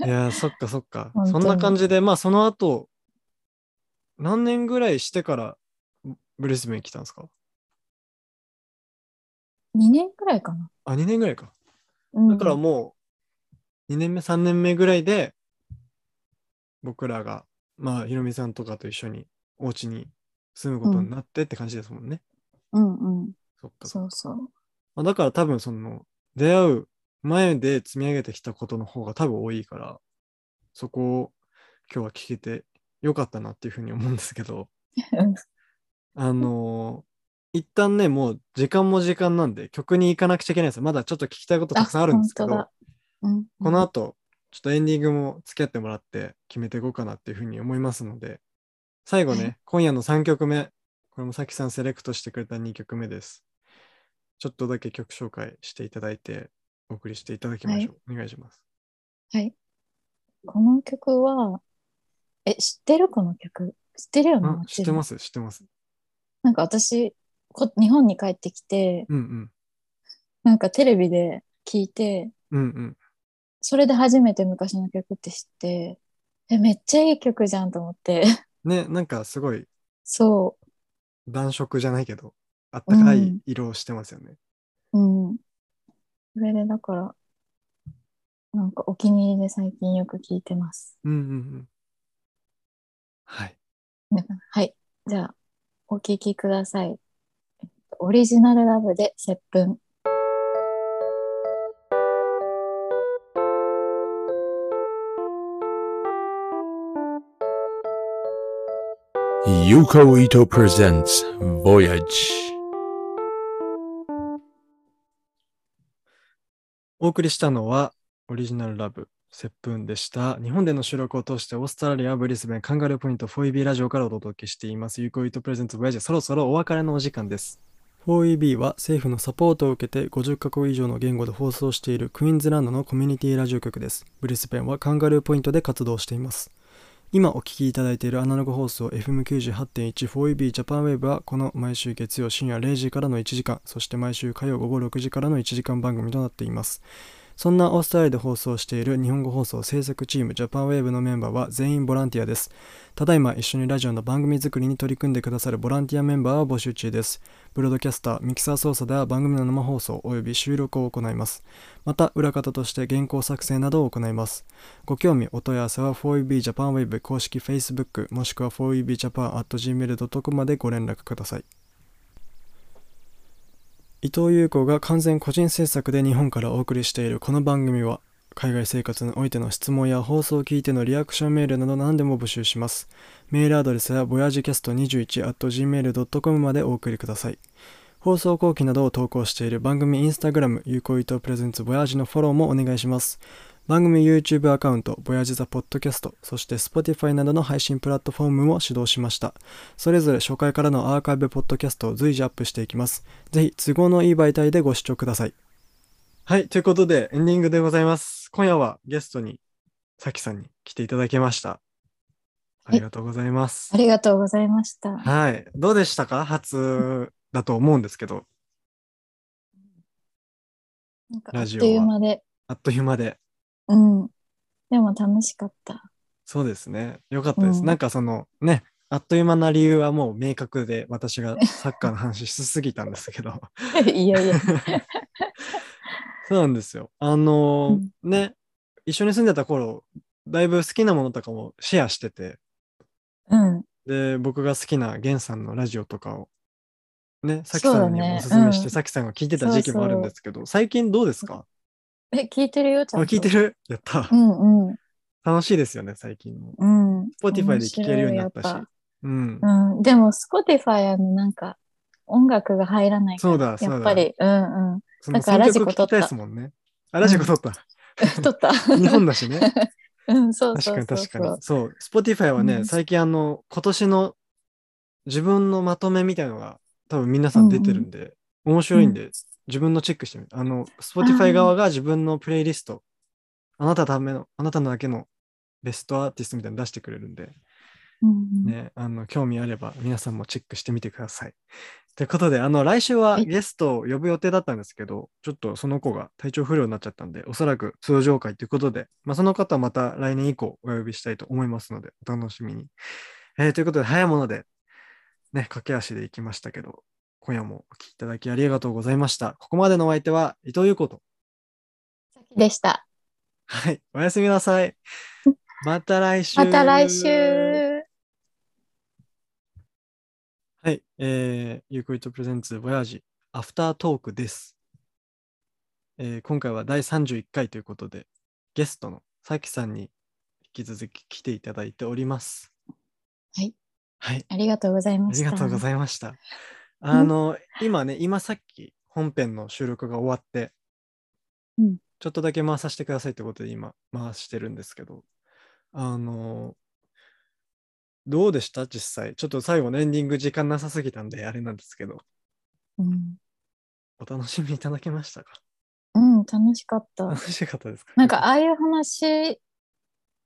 いやー、そっかそっか。そんな感じで、まあその後、何年ぐらいしてからブリスベンに来たんですか？2年くらいかな。あ、2年ぐらいか。うん、だからもう、2年目、3年目ぐらいで、僕らが、まあ、ひろみさんとかと一緒にお家に住むことになってって感じですもんね。うん、うん。そっかそうそう。まあ、だから多分その、出会う前で積み上げてきたことの方が多分多いから、そこを今日は聞けてよかったなっていうふうに思うんですけど、あのー一旦ね、もう時間も時間なんで曲に行かなくちゃいけないんですよ。まだちょっと聞きたいことたくさんあるんですけど、本当だうん、この後、ちょっとエンディングも付き合ってもらって決めていこうかなっていうふうに思いますので、最後ね、はい今夜の3曲目、これもさきさんセレクトしてくれた2曲目です。ちょっとだけ曲紹介していただいて、お送りしていただきましょう。お願いします。はい。この曲は、え、知ってるこの曲？知ってるよね？あもちろん知ってます、知ってます。なんか私こ、日本に帰ってきて、うんうん。なんかテレビで聞いて、うんうん。それで初めて昔の曲って知って、え、めっちゃいい曲じゃんと思って。ね、なんかすごいそ暖色じゃないけど、あったかいうん色をしてますよね。う。うん。それでだから、なんかお気に入りで最近よく聞いてます。うんうんうん。はい。はい。じゃあ、お聴きください。えっとオリジナルラブで接吻。Yuko Ito presents Voyage. お送りしたのは、オリジナルラブ、接吻でした。日本での収録を通して、オーストラリア、ブリスベン、カンガルーポイント、4EB ラジオからお届けしています。ユーコイートプレゼンツボヤジェ、そろそろお別れのお時間です。4EB は政府のサポートを受けて50カ国以上の言語で放送しているクイーンズランドのコミュニティラジオ局です。ブリスベンはカンガルーポイントで活動しています。今お聞きいただいているアナログ放送 FM98.14EB ジャパンウェーブはこの毎週月曜深夜0時からの1時間、そして毎週火曜午後6時からの1時間番組となっています。そんなオーストラリアで放送している日本語放送制作チームジャパンウェーブのメンバーは全員ボランティアです。ただいま一緒にラジオの番組作りに取り組んでくださるボランティアメンバーを募集中です。ブロードキャスター、ミキサー操作では番組の生放送及び収録を行います。また、裏方として原稿作成などを行います。ご興味、お問い合わせは 4EB ジャパンウェーブ公式 Facebook もしくは 4EBJapan.gmail.com までご連絡ください。伊藤優子が完全個人制作で日本からお送りしているこの番組は海外生活においての質問や放送を聞いてのリアクションメールなど何でも募集します。メールアドレスは voyagecast21.gmail.com までお送りください。放送後記などを投稿している番組インスタグラム、 Yukou Ito presents Voyage のフォローもお願いします。番組 YouTube アカウント、ボヤジザポッドキャスト、そして Spotify などの配信プラットフォームも始動しました。それぞれ初回からのアーカイブポッドキャストを随時アップしていきます。ぜひ都合のいい媒体でご視聴ください。はい、ということでエンディングでございます。今夜はゲストにさきさんに来ていただきました。ありがとうございます。ありがとうございました。はい、どうでしたか？初だと思うんですけど、なんかあっとラジオはいう間で、あっという間で。うん。でも楽しかった。そうですね。よかったです。うんなんかそのね、あっという間な理由はもう明確で、私がサッカーの話しすぎたんですけど。いやいや。そうなんですよ。あのーね、一緒に住んでた頃、だいぶ好きなものとかもシェアしてて、うん。で、僕が好きなゲンさんのラジオとかを、ね、さきさんにおすすめして、うんさきさんが聞いてた時期もあるんですけど、最近どうですか？え、聞いてるよ、ちゃあんと。聞いてるやったう。んうん。楽しいですよね、最近も。うん。Spotify で聴けるようになったし。うん。うん。でも、Spotify あの、なんか、音楽が入らないから。そうだそうだやっぱり、うんうん。だからラジ選コ撮ったですもんね。あ、ラジコ撮った。撮った。日本だしね。うん、そう確かそうそうそうに確かに。。そう。Spotify はね、うん最近あの、今年の自分のまとめみたいのが多分皆さん出てるんで、面白いんで、自分のチェックしてみて。あの、Spotify 側が自分のプレイリスト、あなたのための、あなたのだけのベストアーティストみたいなの出してくれるんで、うんうんね、あの、興味あれば皆さんもチェックしてみてください。ということで、あの、来週ははいゲストを呼ぶ予定だったんですけど、ちょっとその子が体調不良になっちゃったんで、おそらく通常会ということで、まあ、その方はまた来年以降お呼びしたいと思いますので、お楽しみに。えーということで、早いもので、ね、駆け足で行きましたけど、今夜もお聞きいただきありがとうございました。ここまでのお相手は伊藤優子と、でした。はい、おやすみなさい。また来週。また来週。はい、えー、ゆうこいとプレゼンツボヤージアフタートークです、えー今回は第31回ということで、ゲストのさきさんに引き続き来ていただいております。はい。はい、ありがとうございあました。りがとうございました。あの、今ね、今さっき本編の収録が終わって、うんちょっとだけ回させてくださいってことで今回してるんですけど、あの、どうでした？実際。ちょっと最後のエンディング時間なさすぎたんで、あれなんですけど、うん。お楽しみいただけましたか？うん、楽しかった。楽しかったですか？なんか、ああいう話、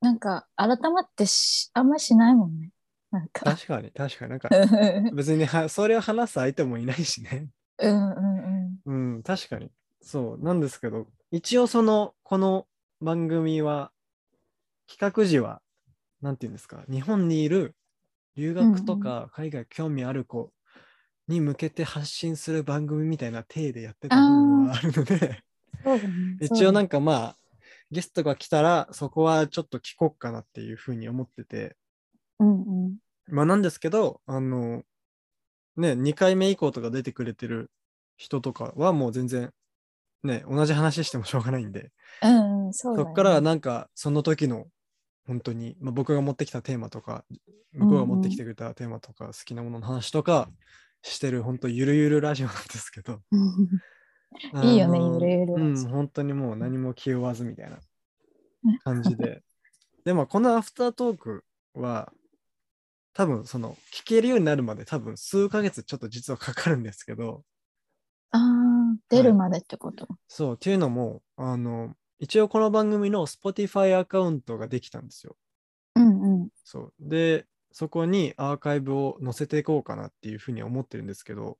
なんか、改まってし、あんましないもんね。なんか。確かに、確かになんかう、ん別にはそれを話す相手もいないしね。うんうん。うん、確かに。そう、なんですけど、一応その、この番組は、企画時は、なんていうんですか、日本にいる留学とか海外興味ある子に向けて発信する番組みたいな体でやってた部分はあるので。一応なんか、かまあ、ゲストが来たら、そこはちょっと聞こうかなっていうふうに思ってて、うんうん。まあなんですけど、あの、ね、2回目以降とか出てくれてる人とかはもう全然、ね、同じ話してもしょうがないんで、うんうん、そうだよねそっからはなんかその時の本当に、まあ、僕が持ってきたテーマとか、向こうが持ってきてくれたテーマとか、好きなものの話とかしてる、本当ゆるゆるラジオなんですけど。う んいいよねゆるゆるうん、本当にもう何も気負わずみたいな感じで。でもこのアフタートークは、多分その聞けるようになるまで多分数ヶ月ちょっと実はかかるんですけど、ああ、出るまでってこと？そう、っていうのも、あの、一応この番組の Spotify アカウントができたんですよ。うんうん。そう。で、そこにアーカイブを載せていこうかなっていうふうに思ってるんですけど、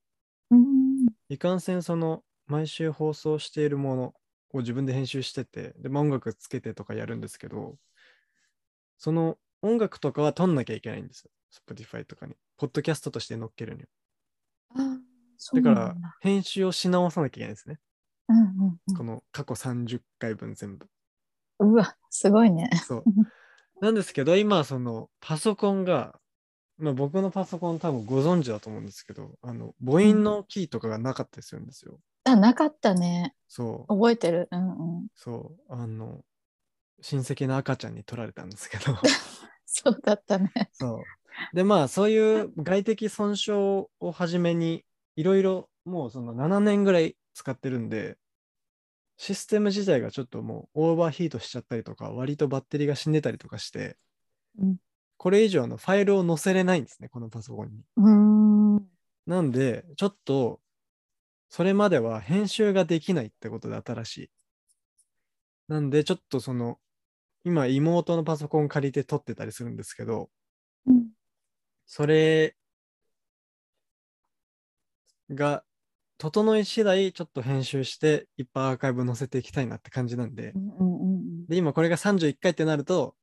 うんいかんせんその毎週放送しているものを自分で編集してて、で、まあ音楽つけてとかやるんですけど、その音楽とかは撮んなきゃいけないんですよ。Spotify とかに。ポッドキャストとして載っけるには。あーそうだから。編集をし直さなきゃいけないんですね。うんうんうんこの過去30回分全部。うわ、すごいね。そう。なんですけど、今、そのパソコンが、まあ僕のパソコン多分ご存知だと思うんですけど、あの母音のキーとかがなかったりするんですよ。あ、なかったね。そう。覚えてる。うんうん。そう。あの、親戚の赤ちゃんに取られたんですけど。そうだったね。そう。で、まあ、そういう外的損傷をはじめに、いろいろもうその7年ぐらい使ってるんで、システム自体がちょっともうオーバーヒートしちゃったりとか、割とバッテリーが死んでたりとかして、うんこれ以上のファイルを載せれないんですね、このパソコンに。なんで、ちょっと、それまでは編集ができないってことで新しい。なんで、ちょっとその、今妹のパソコン借りて撮ってたりするんですけど、うんそれが整い次第ちょっと編集していっぱいアーカイブ載せていきたいなって感じなんでう、んうんうん。で、今これが31回ってなると、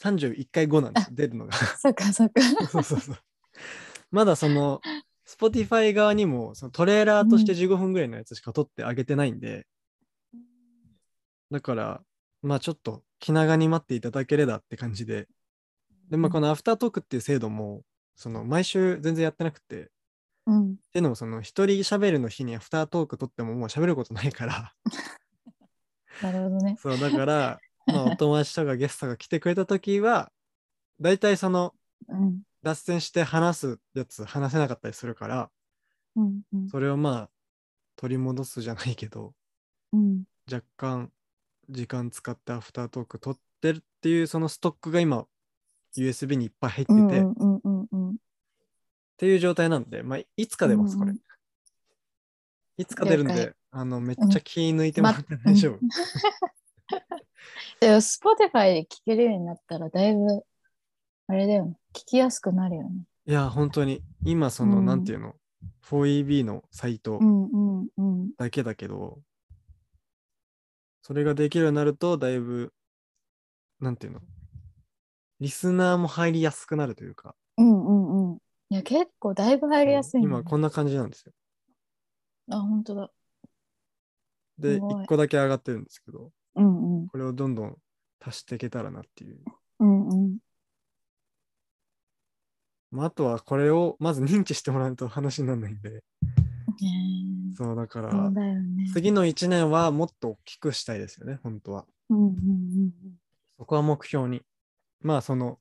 31回後なんですよ、出るのが。そっかそっか。そうそうそう。まだその、Spotify 側にもそのトレーラーとして15分ぐらいのやつしか撮ってあげてないんで、だから、まあちょっと気長に待っていただければって感じで、で、まあこのアフタートークっていう制度も、その毎週全然やってなくて、うん。っていうのもその一人喋るの日にアフタートーク撮ってももう喋ることないから、なるほどね。そうだから、まあお友達とかゲストが来てくれた時は、だいたいそのうん。脱線して話すやつ話せなかったりするから、うんうんそれをまあ取り戻すじゃないけど、うん。若干時間使ってアフタートーク撮ってるっていうそのストックが今 USB にいっぱい入ってて、うんうん。ていう状態なんで、まあいつか出ます、これうん。いつか出るん了で、あの、めっちゃ気抜いてもらって大丈夫。でも、Spotify で聴けるようになったら、だいぶ、あれだよね。聞きやすくなるよね。いや、本当に、今その、うんなんていうの、4EB のサイトうんうんうん。だけだけど、それができるようになると、だいぶ、なんていうの、リスナーも入りやすくなるというか、うんうんうん。いや、結構だいぶ入りやすい、ね。今こんな感じなんですよ。あ、本当だ。で、すごい1個だけ上がってるんですけど、うんうん。これをどんどん足していけたらなっていう。うんうん。まあ、あとはこれをまず認知してもらうと話にならないんで、そうだから、ね。次の1年はもっと大きくしたいですよね、本当は。うんうんうんそこは目標に。まあ、その、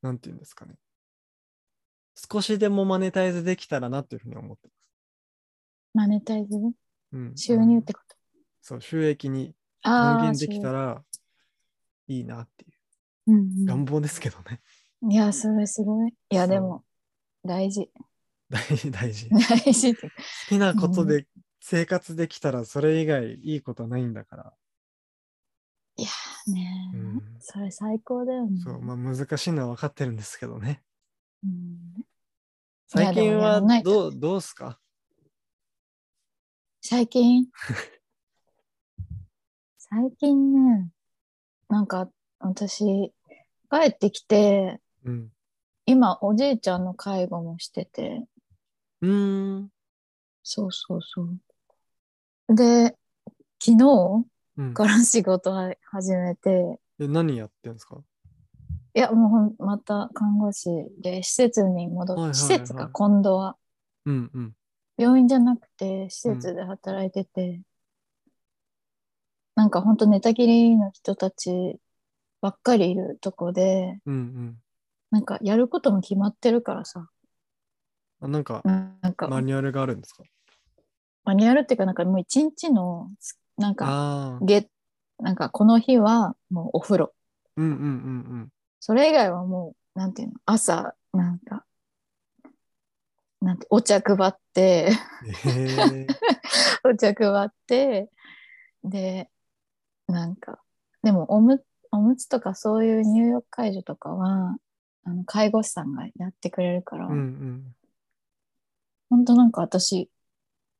なんていうんですかね。少しでもマネタイズできたらなというふうに思ってマネタイズ？ます。うん、収入ってこと？そう、収益にああ。還元できたら。らいいなっていうんう願望ですけどね。うん。いや、それすごい。いや、でも、大事。大事、大事。大事。好きなことで生活できたらそれ以外いいことはないんだから。いやーねー、うんそれ最高だよね。そう、まあ難しいのは分かってるんですけどね。うん。最近はどう、どうすか？最近？最近ね、なんか私、帰ってきて、うん。今おじいちゃんの介護もしてて、うーん。そうそうそう。で、昨日うん、から仕事は始めて、え何やってんですか？いや、もうまた看護師で施設に戻って、はいはいはい施設か今度は。うんうん。病院じゃなくて施設で働いてて、なんかほんと寝たきりの人たちばっかりいるとこで、うんうん。なんかやることも決まってるからさ、あなんか、なんかマニュアルがあるんですか？マニュアルっていうかなんかもう一日の、なんか。げ、なんかこの日はもうお風呂。うんうんうんそれ以外はもう、なんていうの、朝、なんか、なんて、お茶配って、えー、お茶配って、で、なんか、でもおむ、おむつとかそういう入浴介助とかは、あの介護士さんがやってくれるから、うんうん。ほんとなんか私、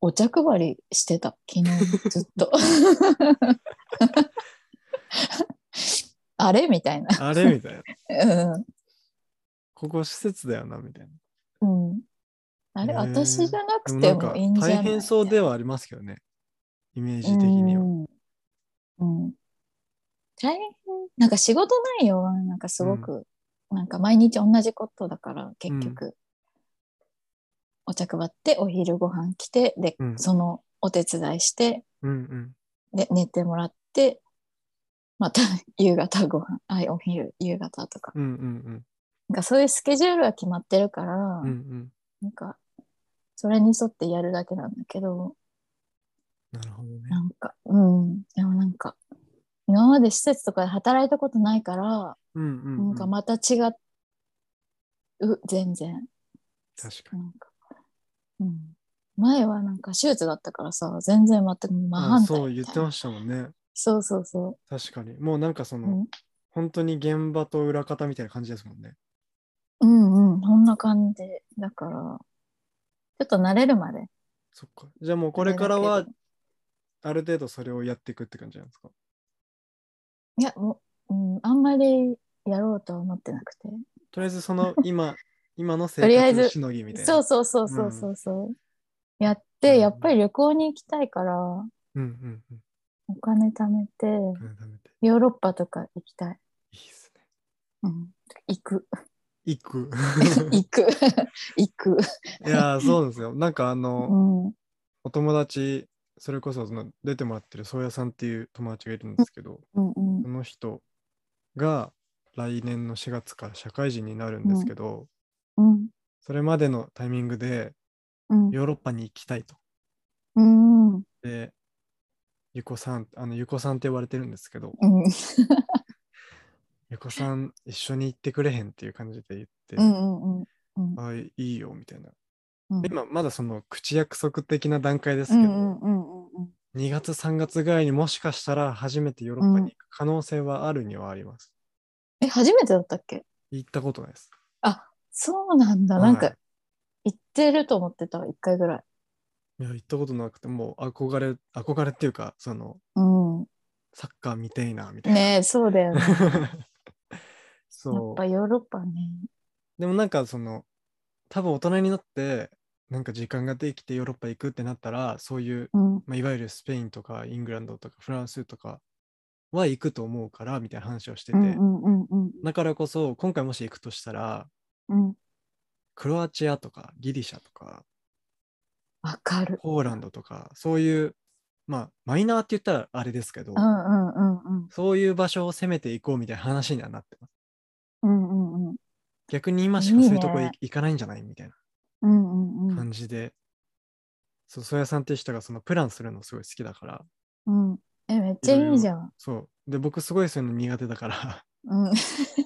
お茶配りしてた、昨日ずっと。あれ？みたいな。あれ？みたいな。うんここ施設だよな、みたいな。うん。あれ、私じゃなくてでもいいんじゃない？大変そうではありますけどね。イメージ的には。うん。うん。大変、なんか仕事内容はなんかすごく、なんか毎日同じことだから、結局、お茶配って、お昼ご飯来て、で、うんそのお手伝いして、うんうん。で、寝てもらって、また夕方ご飯、あ、お昼、夕方とか。うんうんなんかそういうスケジュールは決まってるから、うん。うんうん。なんか、それに沿ってやるだけなんだけど、なるほどね。なんか、うん。でもなんか、今まで施設とかで働いたことないから、うんうん、うん。なんかまた違う、全然。確かに。なんか、うん。前はなんか手術だったからさ、全然全く真あ反対そう言みたいな。ってましたもんね。そうそうそ。確かに。もうなんかそうの、うん本当に現場と裏方みたいな感じですもんね。うんうん、そんな感じ。だから、ちょっと慣れるまで。そっか。じゃあもうこれからはある程度それをやっていくって感じなんですか？いや、もう、うん、あんまりやろうとは思ってなくて。とりあえずその 今、今の生活しのぎみたいな。そうそうそうそうそうそう。やっうんて、やっぱり旅行に行きたいから、うんうんうん。お金貯めて、改めて。ヨーロッパとか行きたい。いいっすね。うん、行く。行く。行く。行く。いやー、そうですよ。なんかあの、うん。お友達、それこそその出てもらってる宗谷さんっていう友達がいるんですけど、うんうんその人が来年の4月から社会人になるんですけど、うんそれまでのタイミングでうんヨーロッパに行きたいと。うんうんで、ゆこさん、あの、ゆこさんって呼ばれてるんですけど、うんゆこさん一緒に行ってくれへんっていう感じで言って、うんうんうんあいいよみたいな。うん今まだその口約束的な段階ですうけど、んうんうんうん2月3月ぐらいにもしかしたら初めてヨーロッパに行く可能性はあるにはあります。え、初めてだったっけ？行ったことないです。そうなんだ。はいなんか、行ってると思ってたわ、一回ぐらい。いや、行ったことなくて、もう憧れ、憧れっていうか、その、うん。サッカー見ていな、みたいな。ねえ、そうだよね。やっそうぱ。ヨーロッパね。でもなんかその、多分大人になって、なんか時間ができてヨーロッパ行くってなったら、そういう、うん。まあ、いわゆるスペインとかイングランドとかフランスとかは行くと思うから、みたいな話をしてて、うんうんうんうんだからこそ、今回もし行くとしたら、うん。クロアチアとかギリシャとか、わかる。ポーランドとか、そういう、まあ、マイナーって言ったらあれですけど、うんうんうんうん。そういう場所を攻めていこうみたいな話にはなってます。うんうんうん。逆に今しかそういうとこいいね行かないんじゃないみたいうんうんう。なん感じで、そう、曽谷さんっていう人がそのプランするのすごい好きだから、うん。え、めっちゃいいじゃん。そう。で、僕すごいそういうの苦手だから、うん。う ん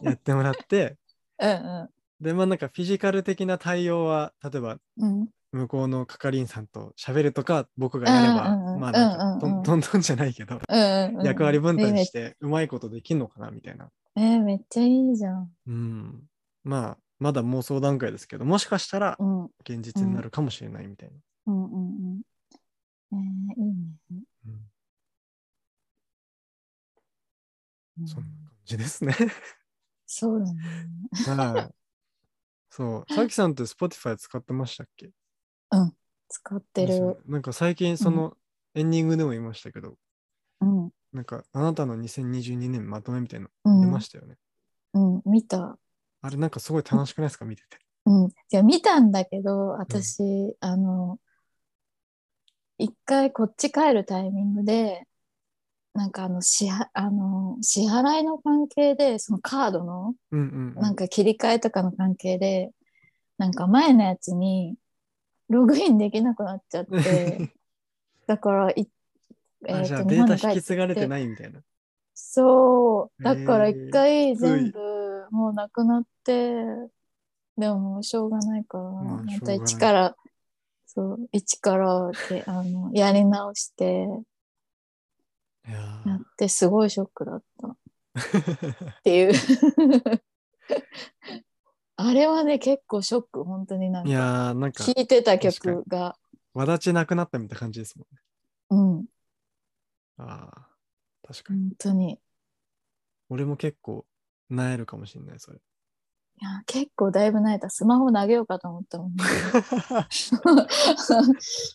やってもらって、うで、まあなんかフィジカル的な対応は、例えばん。うん。向こうの係員さんと喋るとか僕がやれば、うんうんうんまあなんかうんうんうんじゃないけど、うんうん。役割分担えしてうまいことできんのかなみたいな。えーめっちゃいいじゃん。うん。まあ、まだ妄想段階ですけど、もしかしたらうん。うん現実になるかもしれないみたいな。うんうん。えー、いいね。うんうんそんな感じですね。そうだね。はい。そう。さきさんって Spotify 使ってましたっけ？使ってる。なんか最近そのエンディングでも言いましたけど、うん。なんかあなたの2022年まとめみたいなうんの出ましたよね。うん。見た。あれなんかすごい楽しくないですか？見てて。うん。いや、見たんだけど、私、あの、一回こっち帰るタイミングで、なんかあの、支払あの支払いの関係で、そのカードの、うんうん、うん。なんか切り替えとかの関係で、なんか前のやつにログインできなくなっちゃって、だからい、えあーとじゃあデータ引き継がれてないみたいな。そう、だから一回えー全部もうなくなって、でももうしょうがないから、また一から、そう、一からで、あの、やり直して、いややっーて、すごいショックだった。っていう。あれはね、結構ショック、本当になんいか、やーなんか聴いてた曲が、わだちなくなったみたいな感じですもんね。うん、ああ、確かに。本当に。い俺も結構、なえるかもしれない、それ。や、結構だいぶ泣いた。スマホ投げようかと思ったもん。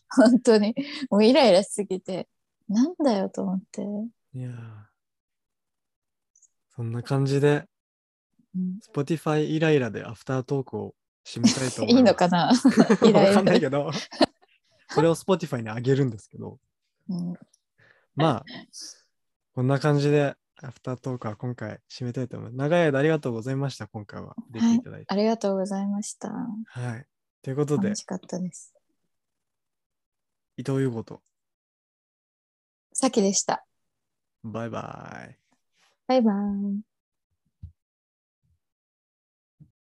本当に。もうイライラしすぎて、なんだよと思って。いやーそんな感じで、うん Spotify イライラでアフタートークを締めたいと思います。いいのかな？わかんないけど、これを Spotify にあげるんですけど、うんまあ、こんな感じで、アフタートークは今回締めたいと思います。長い間ありがとうございました、今回は。出ていただいて。ありがとうございました。はい。ということで楽、しかったです。伊藤優子と、さきでした。バイバイ。バイバイ。